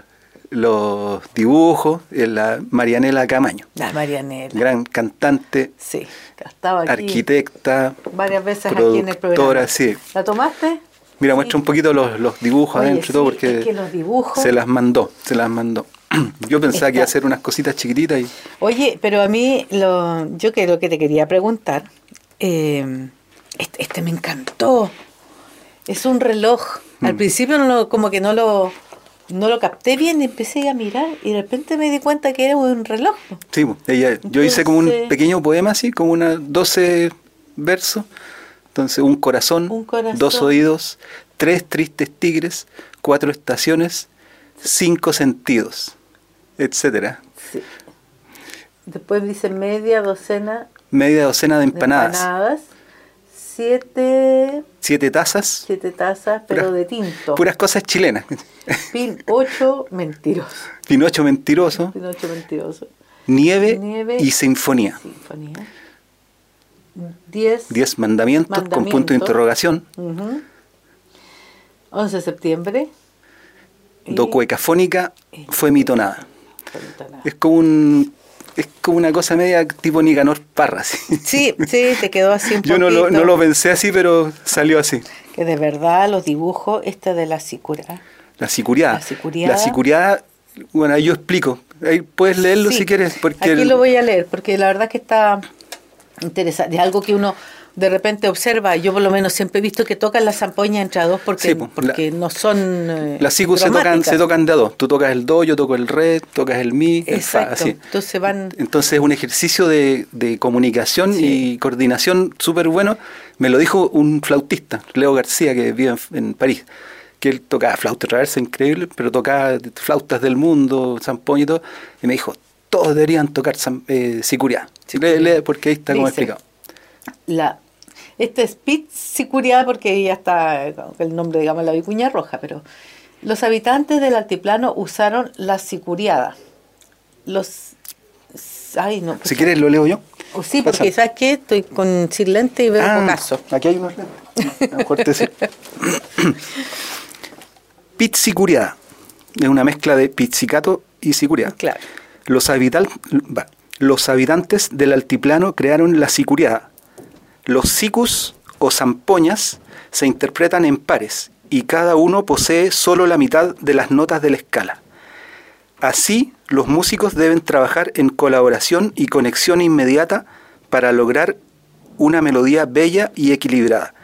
los dibujos es la Marianela Camaño, La Marianela. gran cantante, Sí, estaba aquí arquitecta, varias veces aquí en el programa. sí. ¿La tomaste? Mira, Sí. muestra un poquito los, los dibujos Oye, adentro y todo sí, porque es que los dibujos- se las mandó, se las mandó. Yo pensaba que iba a hacer unas cositas chiquititas y Oye, pero a mí, lo, yo lo que te quería preguntar, eh, este, este me encantó. Es un reloj. Al Mm. principio no lo- como que no lo, no lo capté bien, empecé a mirar y de repente me di cuenta que era un reloj. sí, ella, yo hice como un pequeño poema así, como una 12 versos. Entonces, un corazón, Un corazón. dos oídos, tres tristes tigres, cuatro estaciones, cinco sentidos, etcétera. Sí. Después dice media docena Media docena de de empanadas, empanadas, siete, siete tazas, siete tazas, pero Puras- de tinto. puras cosas chilenas. Pin ocho mentiroso. Pinocho mentiroso, Pin ocho mentiroso. nieve, Nieve. y sinfonía. Sinfonía. Diez. Diez mandamientos, con punto de interrogación. Ujú. 11 de septiembre. Y- Do cuecafónica fue mi tonada. Tontonada. Es como un es como una cosa media tipo Nicanor Parra. así. Sí, sí, te quedó así un Yo no lo, no lo pensé así, pero salió así. Que de verdad los dibujos, este de la sicura. La sicuriada. La sicuriada. La sicuriada, bueno, ahí yo explico. Ahí puedes leerlo Sí, si quieres. Porque Aquí el- lo voy a leer, porque la verdad que está interesante. Es algo que uno de repente observa. Yo por lo menos siempre he visto que tocan la zampoña entre a dos porque, Sí, pues, porque no son eh, Las sigus se tocan, se tocan de a dos. Tú tocas el do, yo toco el re, tocas el mi, el fa, Exacto. así. Entonces van... Entonces es un ejercicio de, de comunicación Sí. y coordinación súper bueno. Me lo dijo un flautista, Leo García, que vive en, en París. que él tocaba flauta traversa increíble, pero tocaba flautas del mundo, zampoño y todo, y me dijo, todos deberían tocar eh, sicuriá, porque ahí está como explicado. La, este es Pit sicuriá porque ya está el nombre, digamos, la vicuña roja, pero los habitantes del altiplano usaron la sicuriada. Los... Ay, no. Si quieres lo leo yo. Oh, sí, porque ¿sabes qué? Estoy con sin lente y veo ah, caso. Aquí hay unos lentes. Pizzicuriada. Es una mezcla de pizzicato y sicuriada. Claro. Los, los habitantes del altiplano crearon la sicuriada. Los sicus o zampoñas se interpretan en pares y cada uno posee solo la mitad de las notas de la escala. Así, los músicos deben trabajar en colaboración y conexión inmediata para lograr una melodía bella y equilibrada.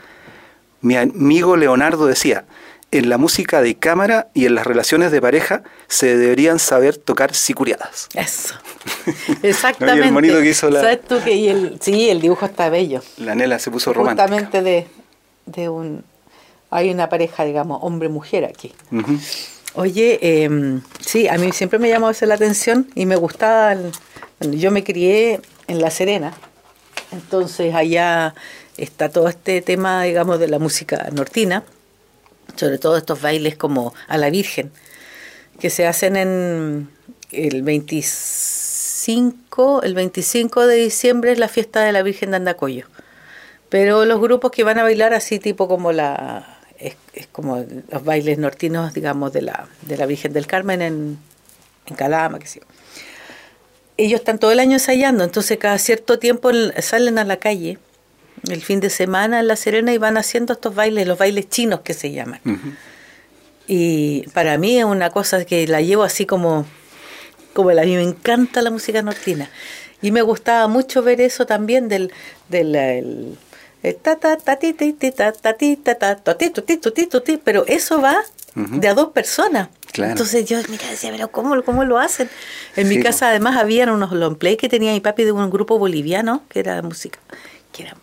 Mi amigo Leonardo decía, en la música de cámara y en las relaciones de pareja se deberían saber tocar sicuriadas. Eso. Exactamente. y el monito que hizo la... ¿Sabes tú que el, sí, el dibujo está bello. La Nela se puso romántica. Justamente de, de un... Hay una pareja, digamos, hombre-mujer aquí. Oye, eh, sí, a mí siempre me llamó la atención y me gustaba. yo me crié en La Serena, entonces allá está todo este tema, digamos, de la música nortina, sobre todo estos bailes como a la Virgen, que se hacen en el 25, el 25 de diciembre es la fiesta de la Virgen de Andacoyo. Pero los grupos que van a bailar así tipo como la es, como los bailes nortinos, digamos, de la, de la Virgen del Carmen en, en Calama, que sí. Ellos están todo el año ensayando, entonces cada cierto tiempo salen a la calle, el fin de semana en La Serena, y van haciendo estos bailes, los bailes chinos que se llaman. Y para mí es una cosa que la llevo así como, como a mí me encanta la música nortina. Y me gustaba mucho ver eso también del, del pero eso va de a dos personas. Entonces yo mira, decía, pero ¿cómo, cómo lo hacen? En mi casa además había unos long play que tenía mi papi de un grupo boliviano que era música, que era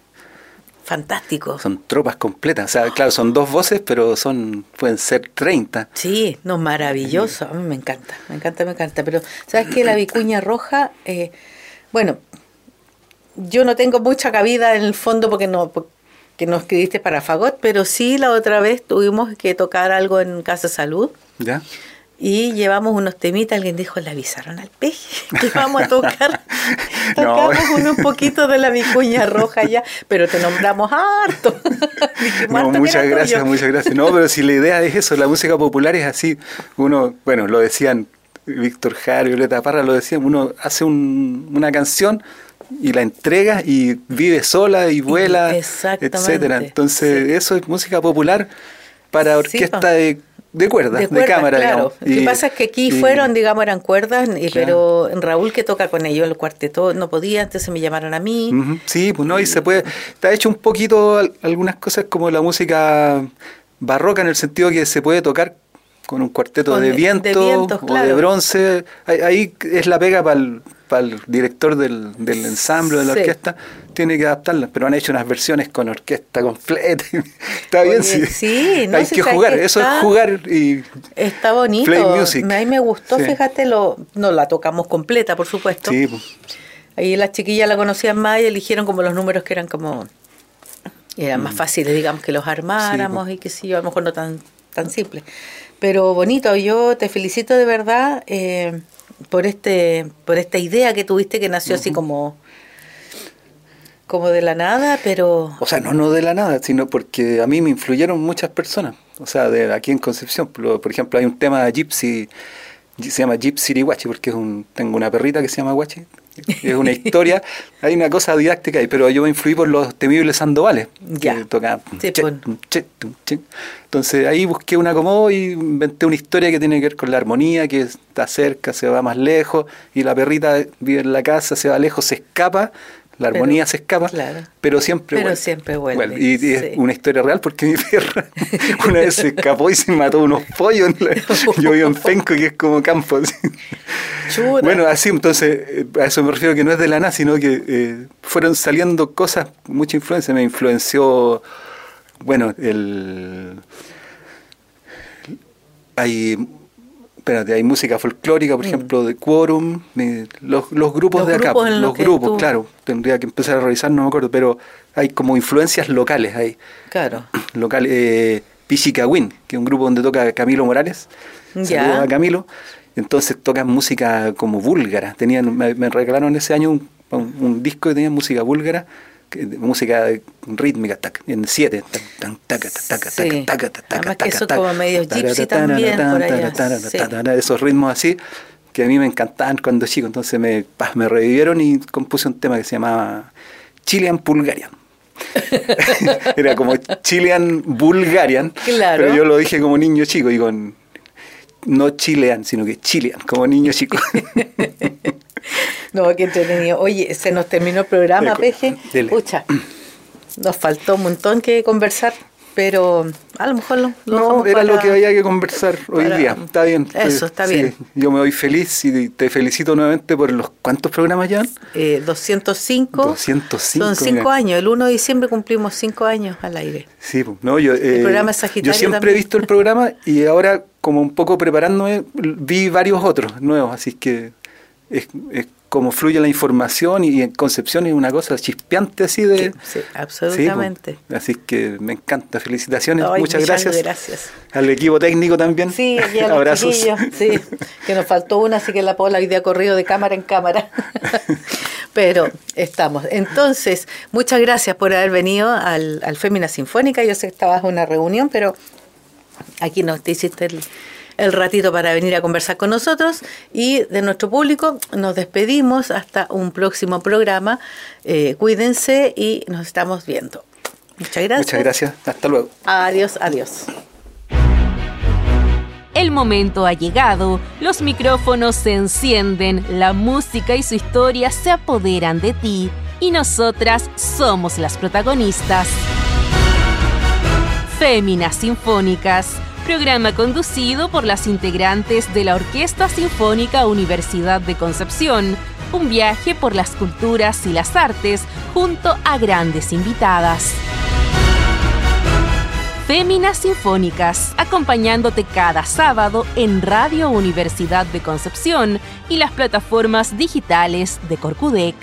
fantástico. Son tropas completas, o sea, claro, son dos voces, pero son pueden ser 30. Sí, no, maravilloso, a mí me encanta, me encanta, me encanta, pero ¿sabes qué? La vicuña roja, eh, bueno, yo no tengo mucha cabida en el fondo porque no que no escribiste para Fagot, pero sí la otra vez tuvimos que tocar algo en Casa Salud. ¿Ya? Y llevamos unos temitas, alguien dijo, le avisaron al peje que vamos a tocar. Tocamos un poquito de la vicuña roja ya, pero te nombramos harto. no, muchas gracias, muchas gracias. No, pero si la idea es eso, la música popular es así, uno, bueno, lo decían Víctor Jara, Violeta Parra, lo decían, uno hace un, una canción y la entrega y vive sola y vuela, etcétera. Entonces, eso es música popular para orquesta de, de cuerdas, de, cámara. Claro. Lo que pasa es que aquí fueron, digamos, eran cuerdas, pero Raúl que toca con ellos el cuarteto no podía, entonces me llamaron a mí. Sí, pues no, y se puede, está hecho un poquito algunas cosas como la música barroca en el sentido que se puede tocar con un cuarteto de, viento o de bronce. Ahí es la pega para el, el director del, del ensamble, de la orquesta, tiene que adaptarla. Pero han hecho unas versiones con orquesta completa. Está bien, sí. sí Hay que jugar, eso es jugar y. Está bonito. Play music. A mí me gustó, fíjate, lo, no la tocamos completa, por supuesto. Sí. Ahí las chiquillas la conocían más y eligieron como los números que eran como. Eran más mm. fáciles, digamos, que los armáramos y que sí, a lo mejor no tan, tan simples. Pero bonito, yo te felicito de verdad eh, por este por esta idea que tuviste que nació así como como de la nada, pero... O sea, no, no de la nada, sino porque a mí me influyeron muchas personas. O sea, de aquí en Concepción, por ejemplo, hay un tema de Gypsy, se llama Gypsy Guachi, porque es un, tengo una perrita que se llama Guachi, es una historia, hay una cosa didáctica ahí, pero yo me influí por los temibles sandovales ya. que tocaban. Entonces ahí busqué un acomodo y inventé una historia que tiene que ver con la armonía, que está cerca, se va más lejos, y la perrita vive en la casa, se va lejos, se escapa, la armonía se escapa, pero siempre pero siempre vuelve. y, es una historia real porque mi perra una vez se escapó y se mató unos pollos. yo vivo en Penco, que es como campo. Bueno, así, entonces, eh, a eso me refiero que no es de la nada, sino que eh, fueron saliendo cosas, mucha influencia. Me influenció, bueno, el hay espérate, hay música folclórica, por mm. ejemplo, de Quorum, los, los, grupos de acá, los grupos, claro, tendría que empezar a revisar, no me acuerdo, pero hay como influencias locales ahí. Claro. Local, eh, que es un grupo donde toca Camilo Morales. Ya. a Camilo. Entonces tocan música como búlgara. Tenían, me, regalaron ese año un, un disco que tenía música búlgara música rítmica, en siete. Además que eso como medio gypsy también Esos ritmos así que a mí me encantaban cuando chico. Entonces me, me revivieron y compuse un tema que se llamaba Chilean Bulgarian. Era como Chilean Bulgarian, pero yo lo dije como niño chico y con no chilean, sino que chilean, como niño chico. no, qué entretenido. Oye, se nos terminó el programa, Peje. Escucha, nos faltó un montón que conversar, pero a lo mejor lo, No, era lo que había que conversar hoy día. Está bien. Eso, está bien. Yo me voy feliz y te felicito nuevamente por los... ¿Cuántos programas ya? Eh, 205. 205. Son cinco años. El 1 de diciembre cumplimos cinco años al aire. Sí, no, yo... el eh, programa Sagitario Yo siempre he visto el programa y ahora como un poco preparándome, vi varios otros nuevos, así que es, como fluye la información y en Concepción es una cosa chispeante así de... Sí, absolutamente. así que me encanta, felicitaciones, muchas, gracias. gracias. Al equipo técnico también. Sí, y a Abrazos. sí, que nos faltó una, así que la Paula hoy día corrido de cámara en cámara. Pero estamos. Entonces, muchas gracias por haber venido al, al Fémina Sinfónica. Yo sé que estabas en una reunión, pero aquí nos te hiciste el, ratito para venir a conversar con nosotros y de nuestro público nos despedimos hasta un próximo programa. Eh, cuídense y nos estamos viendo. Muchas gracias. Muchas gracias. Hasta luego. Adiós, adiós. El momento ha llegado, los micrófonos se encienden, la música y su historia se apoderan de ti y nosotras somos las protagonistas. Féminas Sinfónicas, programa conducido por las integrantes de la Orquesta Sinfónica Universidad de Concepción, un viaje por las culturas y las artes junto a grandes invitadas. Féminas Sinfónicas, acompañándote cada sábado en Radio Universidad de Concepción y las plataformas digitales de Corcudec.